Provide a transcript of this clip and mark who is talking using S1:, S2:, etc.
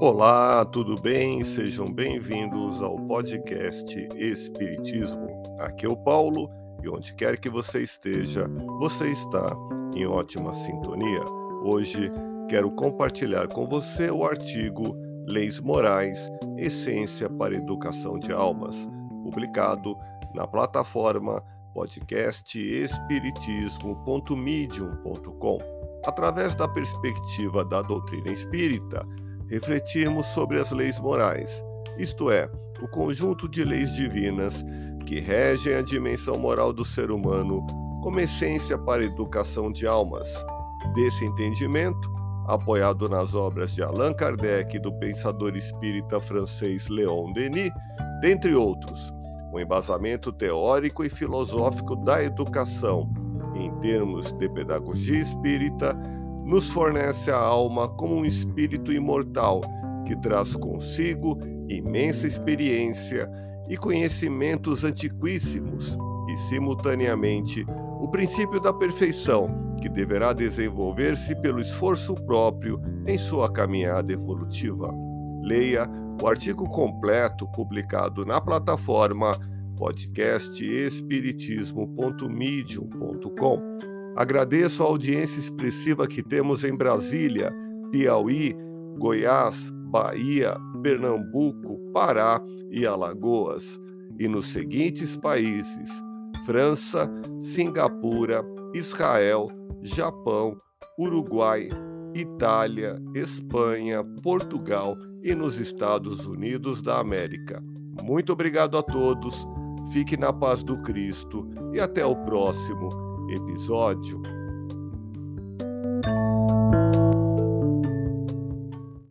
S1: Olá, tudo bem? Sejam bem-vindos ao podcast Espiritismo. Aqui é o Paulo e onde quer que você esteja, você está em ótima sintonia. Hoje quero compartilhar com você o artigo Leis Morais, Essência para Educação de Almas, publicado na plataforma podcast espiritismo.medium.com. Através da perspectiva da doutrina espírita, refletirmos sobre as leis morais, isto é, o conjunto de leis divinas que regem a dimensão moral do ser humano como essência para a educação de almas. Desse entendimento, apoiado nas obras de Allan Kardec e do pensador espírita francês Léon Denis, dentre outros, o embasamento teórico e filosófico da educação, em termos de pedagogia espírita, nos fornece a alma como um espírito imortal que traz consigo imensa experiência e conhecimentos antiquíssimos e, simultaneamente, o princípio da perfeição, que deverá desenvolver-se pelo esforço próprio em sua caminhada evolutiva. Leia o artigo completo publicado na plataforma podcast espiritismo.medium.com. Agradeço a audiência expressiva que temos em Brasília, Piauí, Goiás, Bahia, Pernambuco, Pará e Alagoas, e nos seguintes países: França, Singapura, Israel, Japão, Uruguai, Itália, Espanha, Portugal e nos Estados Unidos da América. Muito obrigado a todos, fique na paz do Cristo e até o próximo episódio.